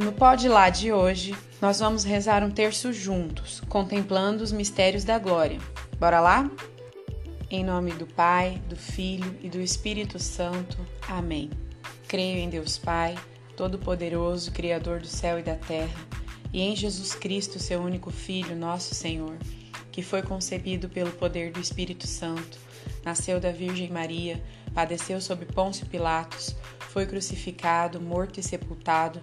No Pode Lá de hoje, nós vamos rezar um terço juntos, contemplando os mistérios da glória. Bora lá? Em nome do Pai, do Filho e do Espírito Santo. Amém. Creio em Deus Pai, Todo-Poderoso, Criador do céu e da terra, e em Jesus Cristo, seu único Filho, nosso Senhor, que foi concebido pelo poder do Espírito Santo, nasceu da Virgem Maria, padeceu sob Pôncio Pilatos, foi crucificado, morto e sepultado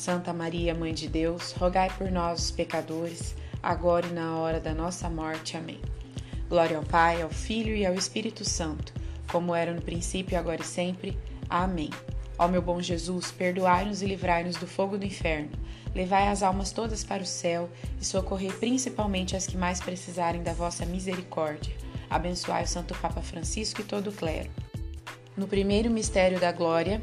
Santa Maria, Mãe de Deus, rogai por nós, os pecadores, agora e na hora da nossa morte. Amém. Glória ao Pai, ao Filho e ao Espírito Santo, como era no princípio, agora e sempre. Amém. Ó meu bom Jesus, perdoai-nos e livrai-nos do fogo do inferno. Levai as almas todas para o céu e socorrei principalmente as que mais precisarem da vossa misericórdia. Abençoai o Santo Papa Francisco e todo o clero. No primeiro mistério da glória,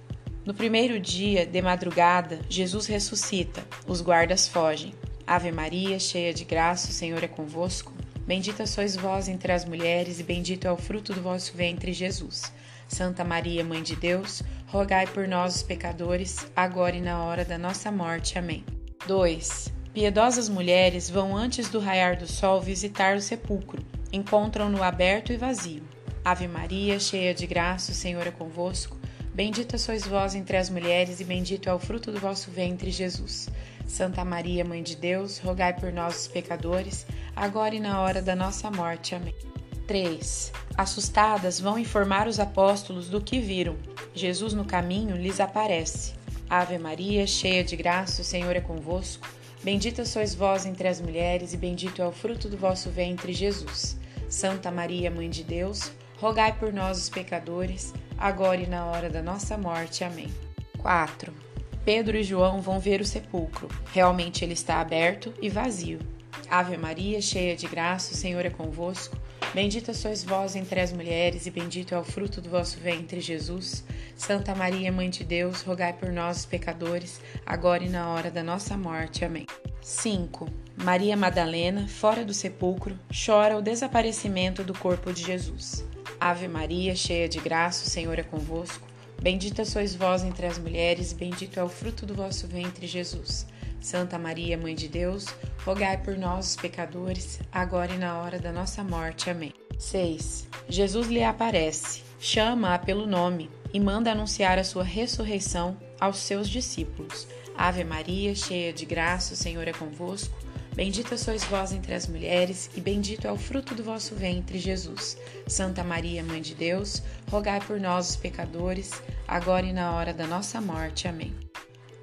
no primeiro dia, de madrugada, Jesus ressuscita, os guardas fogem. Ave Maria, cheia de graça, o Senhor é convosco. Bendita sois vós entre as mulheres, e bendito é o fruto do vosso ventre, Jesus. Santa Maria, Mãe de Deus, rogai por nós, os pecadores, agora e na hora da nossa morte. Amém. 2. Piedosas mulheres vão antes do raiar do sol visitar o sepulcro. Encontram-no aberto e vazio. Ave Maria, cheia de graça, o Senhor é convosco. Bendita sois vós entre as mulheres, e bendito é o fruto do vosso ventre, Jesus. Santa Maria, Mãe de Deus, rogai por nós, pecadores, agora e na hora da nossa morte. Amém. 3. Assustadas, vão informar os apóstolos do que viram. Jesus, no caminho, lhes aparece. Ave Maria, cheia de graça, o Senhor é convosco. Bendita sois vós entre as mulheres, e bendito é o fruto do vosso ventre, Jesus. Santa Maria, Mãe de Deus, rogai por nós, os pecadores, agora e na hora da nossa morte. Amém. 4. Pedro e João vão ver o sepulcro. Realmente ele está aberto e vazio. Ave Maria, cheia de graça, o Senhor é convosco. Bendita sois vós entre as mulheres, e bendito é o fruto do vosso ventre, Jesus. Santa Maria, Mãe de Deus, rogai por nós, os pecadores, agora e na hora da nossa morte. Amém. 5. Maria Madalena, fora do sepulcro, chora o desaparecimento do corpo de Jesus. Ave Maria, cheia de graça, o Senhor é convosco. Bendita sois vós entre as mulheres, bendito é o fruto do vosso ventre, Jesus. Santa Maria, Mãe de Deus, rogai por nós, os pecadores, agora e na hora da nossa morte. Amém. 6. Jesus lhe aparece, chama-a pelo nome e manda anunciar a sua ressurreição aos seus discípulos. Ave Maria, cheia de graça, o Senhor é convosco. Bendita sois vós entre as mulheres, e bendito é o fruto do vosso ventre, Jesus. Santa Maria, Mãe de Deus, rogai por nós, os pecadores, agora e na hora da nossa morte. Amém.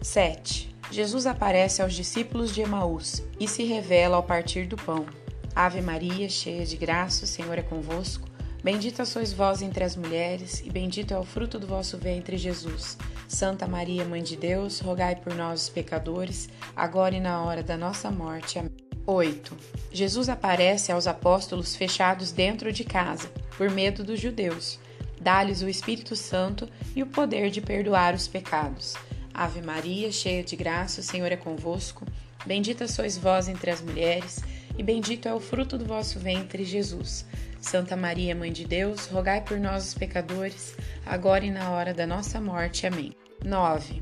7. Jesus aparece aos discípulos de Emaús e se revela ao partir do pão. Ave Maria, cheia de graça, o Senhor é convosco. Bendita sois vós entre as mulheres, e bendito é o fruto do vosso ventre, Jesus. Santa Maria, Mãe de Deus, rogai por nós, os pecadores, agora e na hora da nossa morte. Amém. 8. Jesus aparece aos apóstolos fechados dentro de casa, por medo dos judeus. Dá-lhes o Espírito Santo e o poder de perdoar os pecados. Ave Maria, cheia de graça, o Senhor é convosco. Bendita sois vós entre as mulheres, e bendito é o fruto do vosso ventre, Jesus. Santa Maria, Mãe de Deus, rogai por nós, os pecadores, agora e na hora da nossa morte. Amém. 9.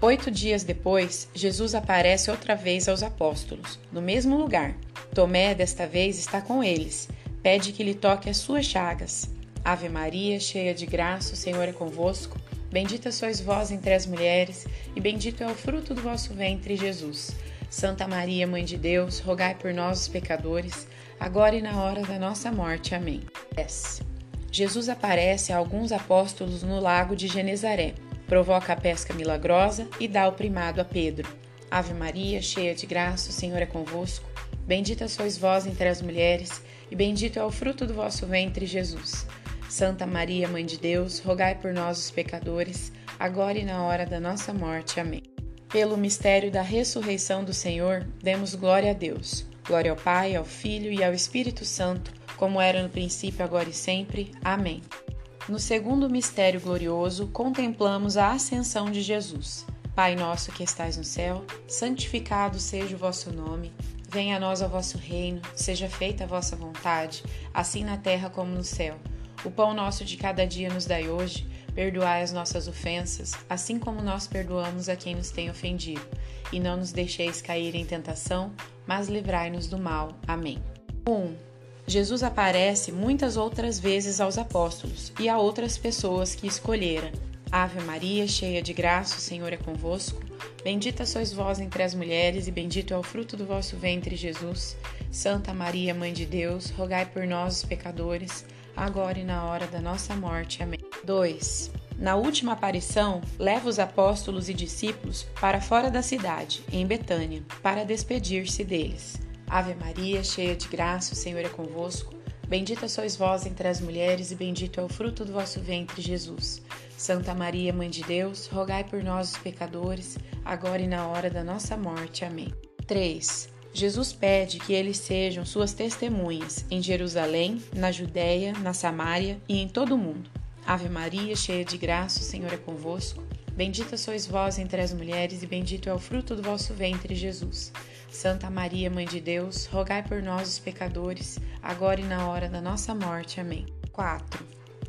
Oito dias depois, Jesus aparece outra vez aos apóstolos, no mesmo lugar. Tomé, desta vez, está com eles. Pede que lhe toque as suas chagas. Ave Maria, cheia de graça, o Senhor é convosco. Bendita sois vós entre as mulheres, e bendito é o fruto do vosso ventre, Jesus. Santa Maria, Mãe de Deus, rogai por nós, os pecadores, agora e na hora da nossa morte. Amém. 10. Jesus aparece a alguns apóstolos no lago de Genezaré, provoca a pesca milagrosa e dá o primado a Pedro. Ave Maria, cheia de graça, o Senhor é convosco. Bendita sois vós entre as mulheres, e bendito é o fruto do vosso ventre, Jesus. Santa Maria, Mãe de Deus, rogai por nós, os pecadores, agora e na hora da nossa morte. Amém. Pelo mistério da ressurreição do Senhor, demos glória a Deus. Glória ao Pai, ao Filho e ao Espírito Santo, como era no princípio, agora e sempre. Amém. No segundo mistério glorioso, contemplamos a ascensão de Jesus. Pai nosso que estais no céu, santificado seja o vosso nome. Venha a nós o vosso reino, seja feita a vossa vontade, assim na terra como no céu. O pão nosso de cada dia nos dai hoje. Perdoai as nossas ofensas, assim como nós perdoamos a quem nos tem ofendido. E não nos deixeis cair em tentação, mas livrai-nos do mal. Amém. 1. Um, Jesus aparece muitas outras vezes aos apóstolos e a outras pessoas que escolhera. Ave Maria, cheia de graça, o Senhor é convosco. Bendita sois vós entre as mulheres, e bendito é o fruto do vosso ventre, Jesus. Santa Maria, Mãe de Deus, rogai por nós, os pecadores, agora e na hora da nossa morte. Amém. 2. Na última aparição, leva os apóstolos e discípulos para fora da cidade, em Betânia, para despedir-se deles. Ave Maria, cheia de graça, o Senhor é convosco. Bendita sois vós entre as mulheres, e bendito é o fruto do vosso ventre, Jesus. Santa Maria, Mãe de Deus, rogai por nós, os pecadores, agora e na hora da nossa morte. Amém. 3. Jesus pede que eles sejam suas testemunhas em Jerusalém, na Judéia, na Samária e em todo o mundo. Ave Maria, cheia de graça, o Senhor é convosco. Bendita sois vós entre as mulheres, e bendito é o fruto do vosso ventre, Jesus. Santa Maria, Mãe de Deus, rogai por nós, os pecadores, agora e na hora da nossa morte. Amém. 4.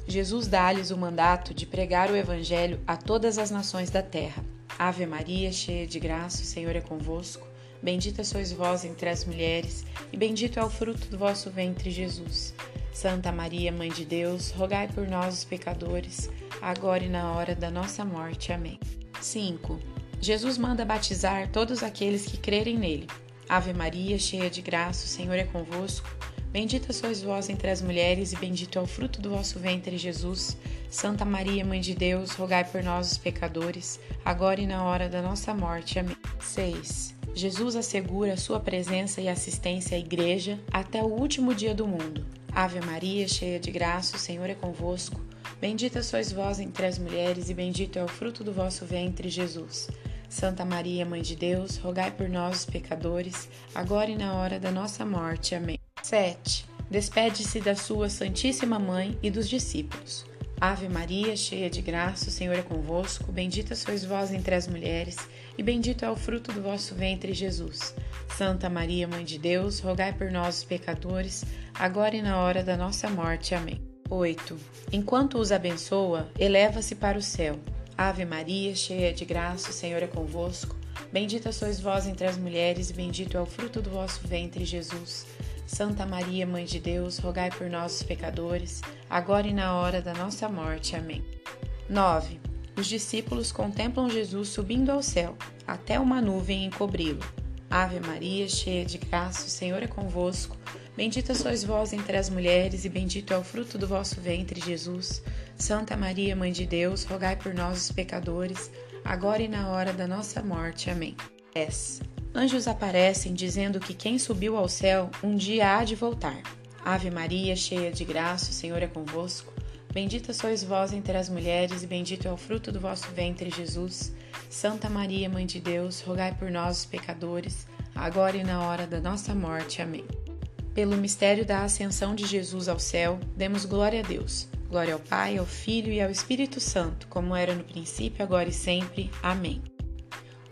Jesus dá-lhes o mandato de pregar o Evangelho a todas as nações da terra. Ave Maria, cheia de graça, o Senhor é convosco. Bendita sois vós entre as mulheres, e bendito é o fruto do vosso ventre, Jesus. Santa Maria, Mãe de Deus, rogai por nós, os pecadores, agora e na hora da nossa morte. Amém. 5. Jesus manda batizar todos aqueles que crerem nele. Ave Maria, cheia de graça, o Senhor é convosco. Bendita sois vós entre as mulheres, e bendito é o fruto do vosso ventre, Jesus. Santa Maria, Mãe de Deus, rogai por nós, os pecadores, agora e na hora da nossa morte. Amém. 6. Jesus assegura sua presença e assistência à Igreja até o último dia do mundo. Ave Maria, cheia de graça, o Senhor é convosco. Bendita sois vós entre as mulheres, e bendito é o fruto do vosso ventre, Jesus. Santa Maria, Mãe de Deus, rogai por nós, os pecadores, agora e na hora da nossa morte. Amém. 7. Despede-se da sua Santíssima Mãe e dos discípulos. Ave Maria, cheia de graça, o Senhor é convosco. Bendita sois vós entre as mulheres, e bendito é o fruto do vosso ventre, Jesus. Santa Maria, Mãe de Deus, rogai por nós, pecadores, agora e na hora da nossa morte. Amém. 8. Enquanto os abençoa, eleva-se para o céu. Ave Maria, cheia de graça, o Senhor é convosco. Bendita sois vós entre as mulheres, e bendito é o fruto do vosso ventre, Jesus. Santa Maria, Mãe de Deus, rogai por nós, pecadores, agora e na hora da nossa morte. Amém. 9. Os discípulos contemplam Jesus subindo ao céu, até uma nuvem encobri-lo. Ave Maria, cheia de graça, o Senhor é convosco. Bendita sois vós entre as mulheres, e bendito é o fruto do vosso ventre, Jesus. Santa Maria, Mãe de Deus, rogai por nós, os pecadores, agora e na hora da nossa morte. Amém. 10. Anjos aparecem dizendo que quem subiu ao céu um dia há de voltar. Ave Maria, cheia de graça, o Senhor é convosco. Bendita sois vós entre as mulheres, e bendito é o fruto do vosso ventre, Jesus. Santa Maria, Mãe de Deus, rogai por nós, os pecadores, agora e na hora da nossa morte. Amém. Pelo mistério da ascensão de Jesus ao céu, demos glória a Deus. Glória ao Pai, ao Filho e ao Espírito Santo, como era no princípio, agora e sempre. Amém.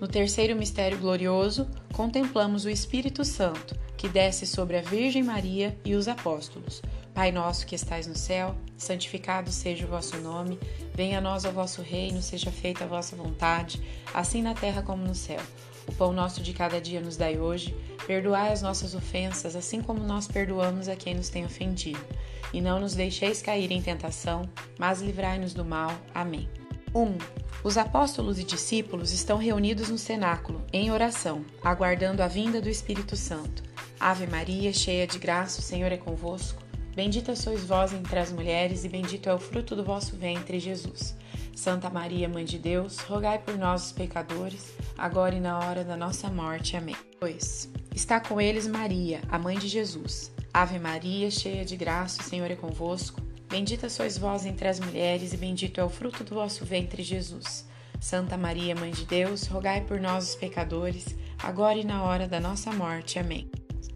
No terceiro mistério glorioso, contemplamos o Espírito Santo que desce sobre a Virgem Maria e os apóstolos. Pai nosso que estais no céu, santificado seja o vosso nome, venha a nós o vosso reino, seja feita a vossa vontade, assim na terra como no céu. O pão nosso de cada dia nos dai hoje, perdoai as nossas ofensas, assim como nós perdoamos a quem nos tem ofendido. E não nos deixeis cair em tentação, mas livrai-nos do mal. Amém. 1. Um, os apóstolos e discípulos estão reunidos no cenáculo, em oração, aguardando a vinda do Espírito Santo. Ave Maria, cheia de graça, o Senhor é convosco. Bendita sois vós entre as mulheres, e bendito é o fruto do vosso ventre, Jesus. Santa Maria, Mãe de Deus, rogai por nós, os pecadores, agora e na hora da nossa morte. Amém. 2. Está com eles Maria, a mãe de Jesus. Ave Maria, cheia de graça, o Senhor é convosco. Bendita sois vós entre as mulheres, e bendito é o fruto do vosso ventre, Jesus. Santa Maria, Mãe de Deus, rogai por nós, os pecadores, agora e na hora da nossa morte. Amém.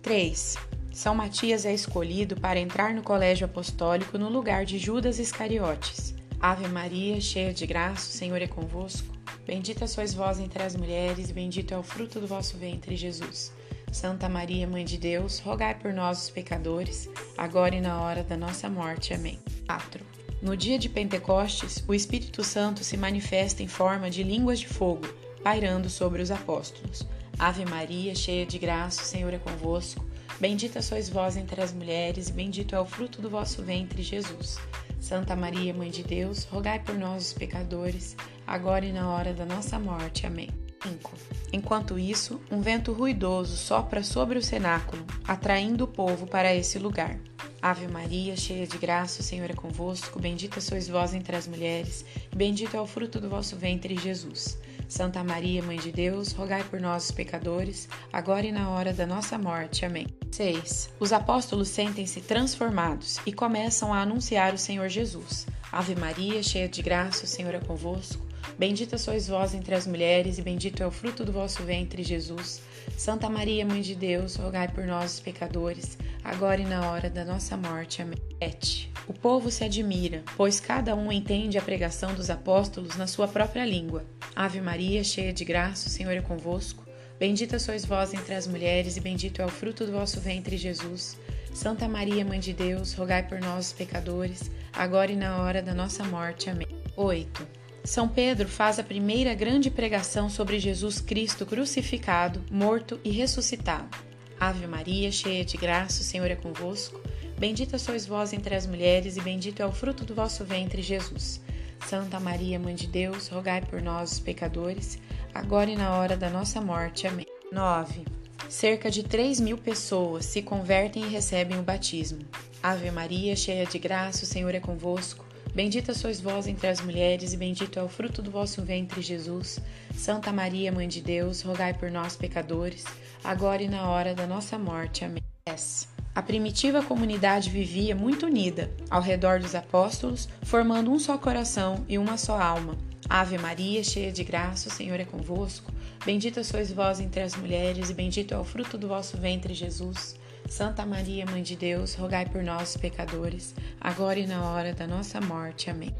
3. São Matias é escolhido para entrar no colégio apostólico no lugar de Judas Iscariotes. Ave Maria, cheia de graça, o Senhor é convosco. Bendita sois vós entre as mulheres, e bendito é o fruto do vosso ventre, Jesus. Santa Maria, Mãe de Deus, rogai por nós, os pecadores, agora e na hora da nossa morte. Amém. 4. No dia de Pentecostes, o Espírito Santo se manifesta em forma de línguas de fogo, pairando sobre os apóstolos. Ave Maria, cheia de graça, o Senhor é convosco. Bendita sois vós entre as mulheres, e bendito é o fruto do vosso ventre, Jesus. Santa Maria, Mãe de Deus, rogai por nós, os pecadores, agora e na hora da nossa morte. Amém. 5. Enquanto isso, um vento ruidoso sopra sobre o cenáculo, atraindo o povo para esse lugar. Ave Maria, cheia de graça, o Senhor é convosco. Bendita sois vós entre as mulheres, e bendito é o fruto do vosso ventre, Jesus. Santa Maria, Mãe de Deus, rogai por nós, pecadores, agora e na hora da nossa morte. Amém. 6. Os apóstolos sentem-se transformados e começam a anunciar o Senhor Jesus. Ave Maria, cheia de graça, o Senhor é convosco. Bendita sois vós entre as mulheres, e bendito é o fruto do vosso ventre, Jesus. Santa Maria, Mãe de Deus, rogai por nós, os pecadores, agora e na hora da nossa morte. Amém. 7. O povo se admira, pois cada um entende a pregação dos apóstolos na sua própria língua. Ave Maria, cheia de graça, o Senhor é convosco. Bendita sois vós entre as mulheres, e bendito é o fruto do vosso ventre, Jesus. Santa Maria, Mãe de Deus, rogai por nós, pecadores, agora e na hora da nossa morte. Amém. 8. São Pedro faz a primeira grande pregação sobre Jesus Cristo crucificado, morto e ressuscitado. Ave Maria, cheia de graça, o Senhor é convosco. Bendita sois vós entre as mulheres, e bendito é o fruto do vosso ventre, Jesus. Santa Maria, Mãe de Deus, rogai por nós, os pecadores, agora e na hora da nossa morte. Amém. 9. Cerca de 3 mil pessoas se convertem e recebem o batismo. Ave Maria, cheia de graça, o Senhor é convosco. Bendita sois vós entre as mulheres, e bendito é o fruto do vosso ventre, Jesus. Santa Maria, Mãe de Deus, rogai por nós, pecadores, agora e na hora da nossa morte. Amém. 10. A primitiva comunidade vivia muito unida, ao redor dos apóstolos, formando um só coração e uma só alma. Ave Maria, cheia de graça, o Senhor é convosco. Bendita sois vós entre as mulheres, e bendito é o fruto do vosso ventre, Jesus. Santa Maria, Mãe de Deus, rogai por nós, pecadores, agora e na hora da nossa morte. Amém.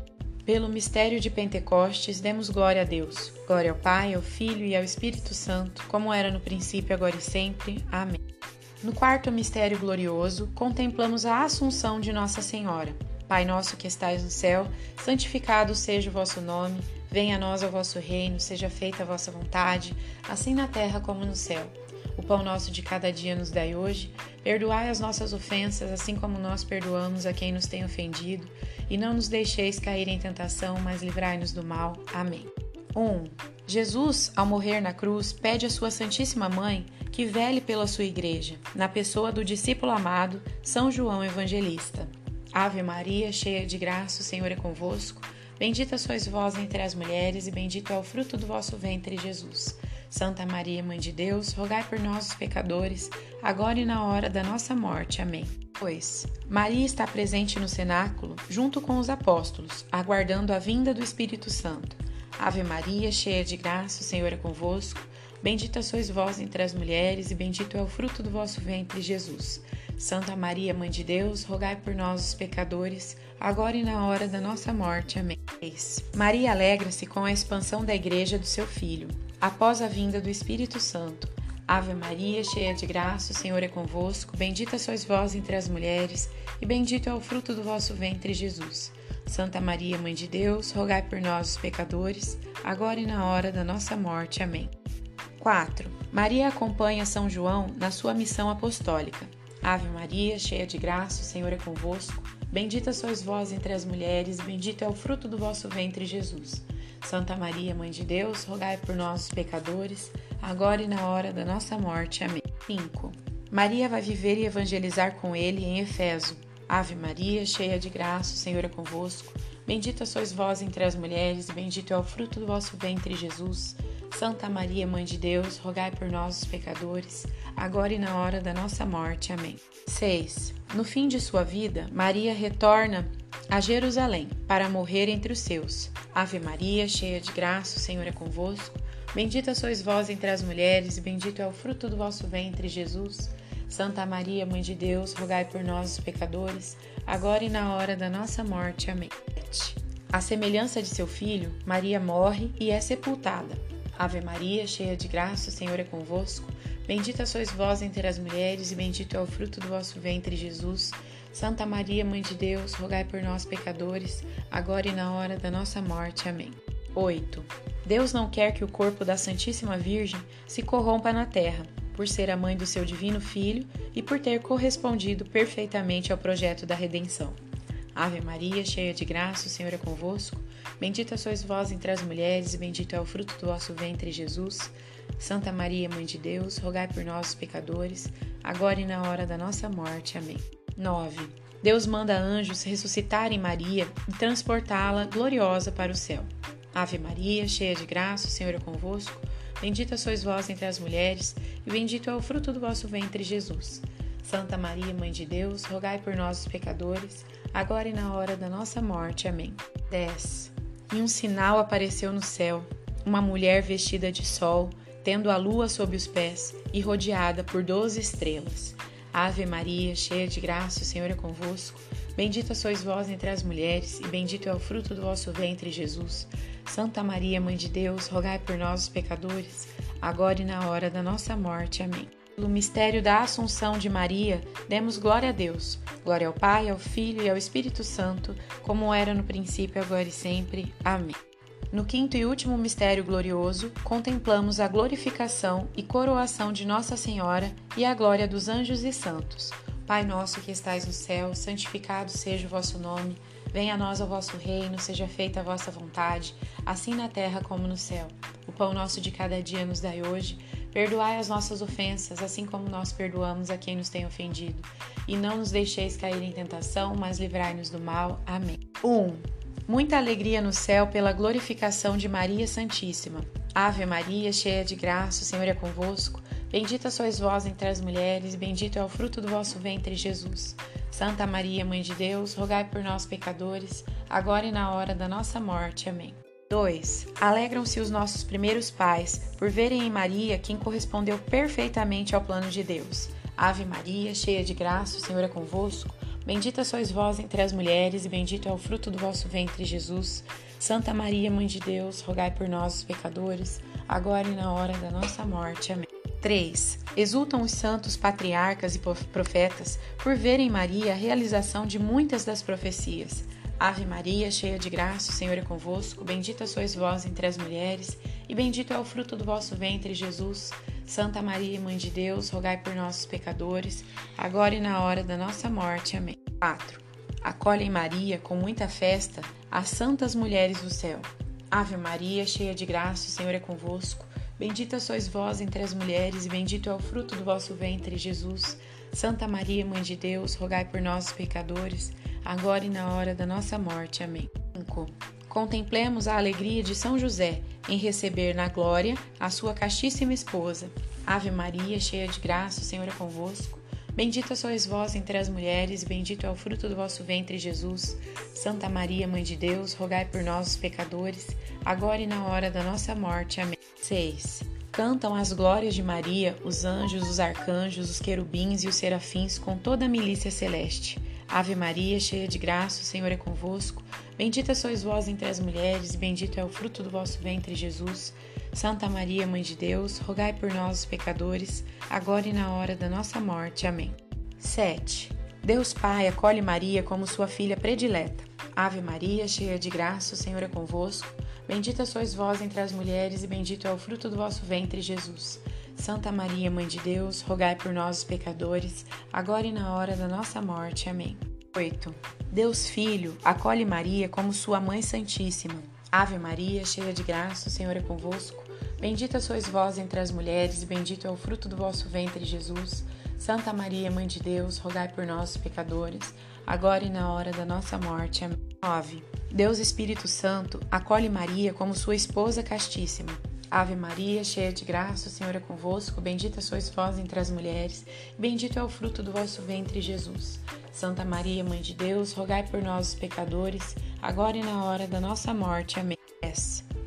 Pelo mistério de Pentecostes, demos glória a Deus. Glória ao Pai, ao Filho e ao Espírito Santo, como era no princípio, agora e sempre. Amém. No quarto mistério glorioso, contemplamos a Assunção de Nossa Senhora. Pai nosso que estais no céu, santificado seja o vosso nome, venha a nós o vosso reino, seja feita a vossa vontade, assim na terra como no céu. O pão nosso de cada dia nos dai hoje, perdoai as nossas ofensas, assim como nós perdoamos a quem nos tem ofendido, e não nos deixeis cair em tentação, mas livrai-nos do mal. Amém. 1. Jesus, ao morrer na cruz, pede à sua Santíssima Mãe que vele pela sua igreja, na pessoa do discípulo amado, São João Evangelista. Ave Maria, cheia de graça, o Senhor é convosco. Bendita sois vós entre as mulheres, e bendito é o fruto do vosso ventre, Jesus. Santa Maria, Mãe de Deus, rogai por nós, os pecadores, agora e na hora da nossa morte. Amém. Pois Maria está presente no cenáculo junto com os apóstolos, aguardando a vinda do Espírito Santo. Ave Maria, cheia de graça, o Senhor é convosco. Bendita sois vós entre as mulheres, e bendito é o fruto do vosso ventre, Jesus. Santa Maria, Mãe de Deus, rogai por nós, os pecadores, agora e na hora da nossa morte. Amém. Maria alegra-se com a expansão da Igreja do seu Filho, após a vinda do Espírito Santo. Ave Maria, cheia de graça, o Senhor é convosco. Bendita sois vós entre as mulheres, e bendito é o fruto do vosso ventre, Jesus. Santa Maria, Mãe de Deus, rogai por nós, os pecadores, agora e na hora da nossa morte. Amém. 4. Maria acompanha São João na sua missão apostólica. Ave Maria, cheia de graça, o Senhor é convosco. Bendita sois vós entre as mulheres, bendito é o fruto do vosso ventre, Jesus. Santa Maria, Mãe de Deus, rogai por nós, pecadores, agora e na hora da nossa morte. Amém. 5. Maria vai viver e evangelizar com ele em Efeso. Ave Maria, cheia de graça, o Senhor é convosco. Bendita sois vós entre as mulheres, bendito é o fruto do vosso ventre, Jesus. Santa Maria, Mãe de Deus, rogai por nós, os pecadores, agora e na hora da nossa morte. Amém. 6. No fim de sua vida, Maria retorna a Jerusalém para morrer entre os seus. Ave Maria, cheia de graça, o Senhor é convosco. Bendita sois vós entre as mulheres, e bendito é o fruto do vosso ventre, Jesus. Santa Maria, Mãe de Deus, rogai por nós, os pecadores, agora e na hora da nossa morte. Amém. A semelhança de seu filho, Maria morre e é sepultada. Ave Maria, cheia de graça, o Senhor é convosco. Bendita sois vós entre as mulheres, e bendito é o fruto do vosso ventre, Jesus. Santa Maria, Mãe de Deus, rogai por nós, pecadores, agora e na hora da nossa morte. Amém. 8. Deus não quer que o corpo da Santíssima Virgem se corrompa na terra, por ser a mãe do seu divino Filho e por ter correspondido perfeitamente ao projeto da redenção. Ave Maria, cheia de graça, o Senhor é convosco. Bendita sois vós entre as mulheres, e bendito é o fruto do vosso ventre, Jesus. Santa Maria, Mãe de Deus, rogai por nós, pecadores, agora e na hora da nossa morte. Amém. 9. Deus manda anjos ressuscitarem Maria e transportá-la gloriosa para o céu. Ave Maria, cheia de graça, o Senhor é convosco. Bendita sois vós entre as mulheres, e bendito é o fruto do vosso ventre, Jesus. Santa Maria, Mãe de Deus, rogai por nós, os pecadores, agora e na hora da nossa morte. Amém. 10. E um sinal apareceu no céu: uma mulher vestida de sol, tendo a lua sob os pés e rodeada por doze estrelas. Ave Maria, cheia de graça, o Senhor é convosco. Bendita sois vós entre as mulheres, e bendito é o fruto do vosso ventre, Jesus. Santa Maria, Mãe de Deus, rogai por nós, os pecadores, agora e na hora da nossa morte. Amém. Pelo mistério da Assunção de Maria, demos glória a Deus. Glória ao Pai, ao Filho e ao Espírito Santo, como era no princípio, agora e sempre. Amém. No quinto e último mistério glorioso, contemplamos a glorificação e coroação de Nossa Senhora e a glória dos anjos e santos. Pai nosso que estais no céu, santificado seja o vosso nome. Venha a nós o vosso reino, seja feita a vossa vontade, assim na terra como no céu. O pão nosso de cada dia nos dai hoje. Perdoai as nossas ofensas, assim como nós perdoamos a quem nos tem ofendido. E não nos deixeis cair em tentação, mas livrai-nos do mal. Amém. 1. Um, muita alegria no céu pela glorificação de Maria Santíssima. Ave Maria, cheia de graça, o Senhor é convosco. Bendita sois vós entre as mulheres, bendito é o fruto do vosso ventre, Jesus. Santa Maria, Mãe de Deus, rogai por nós, pecadores, agora e na hora da nossa morte. Amém. 2. Alegram-se os nossos primeiros pais por verem em Maria quem correspondeu perfeitamente ao plano de Deus. Ave Maria, cheia de graça, o Senhor é convosco. Bendita sois vós entre as mulheres, e bendito é o fruto do vosso ventre, Jesus. Santa Maria, Mãe de Deus, rogai por nós, pecadores, agora e na hora da nossa morte. Amém. 3. Exultam os santos patriarcas e profetas por verem Maria a realização de muitas das profecias. Ave Maria, cheia de graça, o Senhor é convosco. Bendita sois vós entre as mulheres, e bendito é o fruto do vosso ventre, Jesus. Santa Maria, Mãe de Deus, rogai por nossos pecadores, agora e na hora da nossa morte. Amém. 4. Acolhem Maria com muita festa as santas mulheres do céu. Ave Maria, cheia de graça, o Senhor é convosco. Bendita sois vós entre as mulheres, e bendito é o fruto do vosso ventre, Jesus. Santa Maria, Mãe de Deus, rogai por nós, pecadores, agora e na hora da nossa morte. Amém. 5. Contemplemos a alegria de São José em receber na glória a sua castíssima esposa. Ave Maria, cheia de graça, o Senhor é convosco. Bendita sois vós entre as mulheres, bendito é o fruto do vosso ventre, Jesus. Santa Maria, Mãe de Deus, rogai por nós, os pecadores, agora e na hora da nossa morte. Amém. 6. Cantam as glórias de Maria os anjos, os arcanjos, os querubins e os serafins com toda a milícia celeste. Ave Maria, cheia de graça, o Senhor é convosco. Bendita sois vós entre as mulheres, bendito é o fruto do vosso ventre, Jesus. Santa Maria, Mãe de Deus, rogai por nós, os pecadores, agora e na hora da nossa morte. Amém. 7. Deus Pai acolhe Maria como sua filha predileta. Ave Maria, cheia de graça, o Senhor é convosco. Bendita sois vós entre as mulheres, e bendito é o fruto do vosso ventre, Jesus. Santa Maria, Mãe de Deus, rogai por nós, os pecadores, agora e na hora da nossa morte. Amém. 8. Deus Filho acolhe Maria como sua Mãe Santíssima. Ave Maria, cheia de graça, o Senhor é convosco. Bendita sois vós entre as mulheres, e bendito é o fruto do vosso ventre, Jesus. Santa Maria, Mãe de Deus, rogai por nós, pecadores, agora e na hora da nossa morte. Amém. 9. Deus Espírito Santo acolhe Maria como sua esposa castíssima. Ave Maria, cheia de graça, o Senhor é convosco, bendita sois vós entre as mulheres, bendito é o fruto do vosso ventre, Jesus. Santa Maria, Mãe de Deus, rogai por nós, os pecadores, agora e na hora da nossa morte. Amém.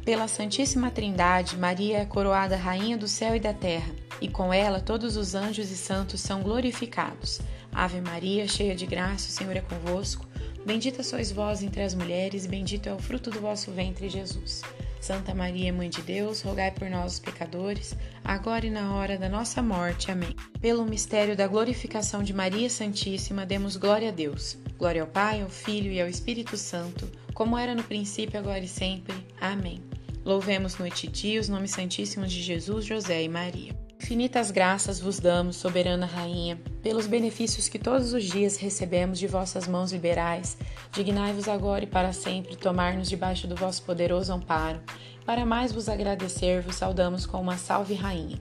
Pela Santíssima Trindade, Maria é coroada Rainha do céu e da terra, e com ela todos os anjos e santos são glorificados. Ave Maria, cheia de graça, o Senhor é convosco, bendita sois vós entre as mulheres, e bendito é o fruto do vosso ventre, Jesus. Santa Maria, Mãe de Deus, rogai por nós, os pecadores, agora e na hora da nossa morte. Amém. Pelo mistério da glorificação de Maria Santíssima, demos glória a Deus. Glória ao Pai, ao Filho e ao Espírito Santo, como era no princípio, agora e sempre. Amém. Louvemos noite e dia os nomes santíssimos de Jesus, José e Maria. Infinitas graças vos damos, soberana Rainha, pelos benefícios que todos os dias recebemos de vossas mãos liberais. Dignai-vos agora e para sempre tomar-nos debaixo do vosso poderoso amparo. Para mais vos agradecer, vos saudamos com uma salve, Rainha.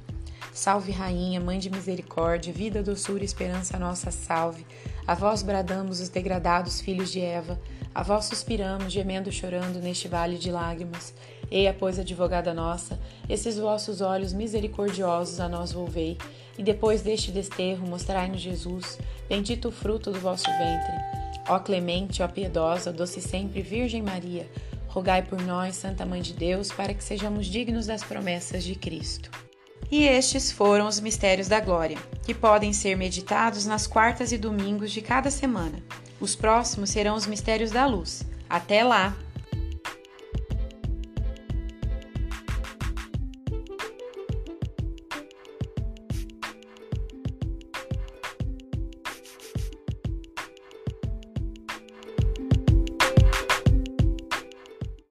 Salve, Rainha, Mãe de Misericórdia, vida, doçura e esperança, nossa salve. A vós bradamos os degradados filhos de Eva, a vós suspiramos, gemendo chorando neste vale de lágrimas. Eia, pois, advogada nossa, esses vossos olhos misericordiosos a nós volvei, e depois deste desterro mostrai-nos Jesus, bendito o fruto do vosso ventre. Ó clemente, ó piedosa, doce sempre Virgem Maria, rogai por nós, Santa Mãe de Deus, para que sejamos dignos das promessas de Cristo. E estes foram os mistérios da glória, que podem ser meditados nas quartas e domingos de cada semana. Os próximos serão os mistérios da luz. Até lá!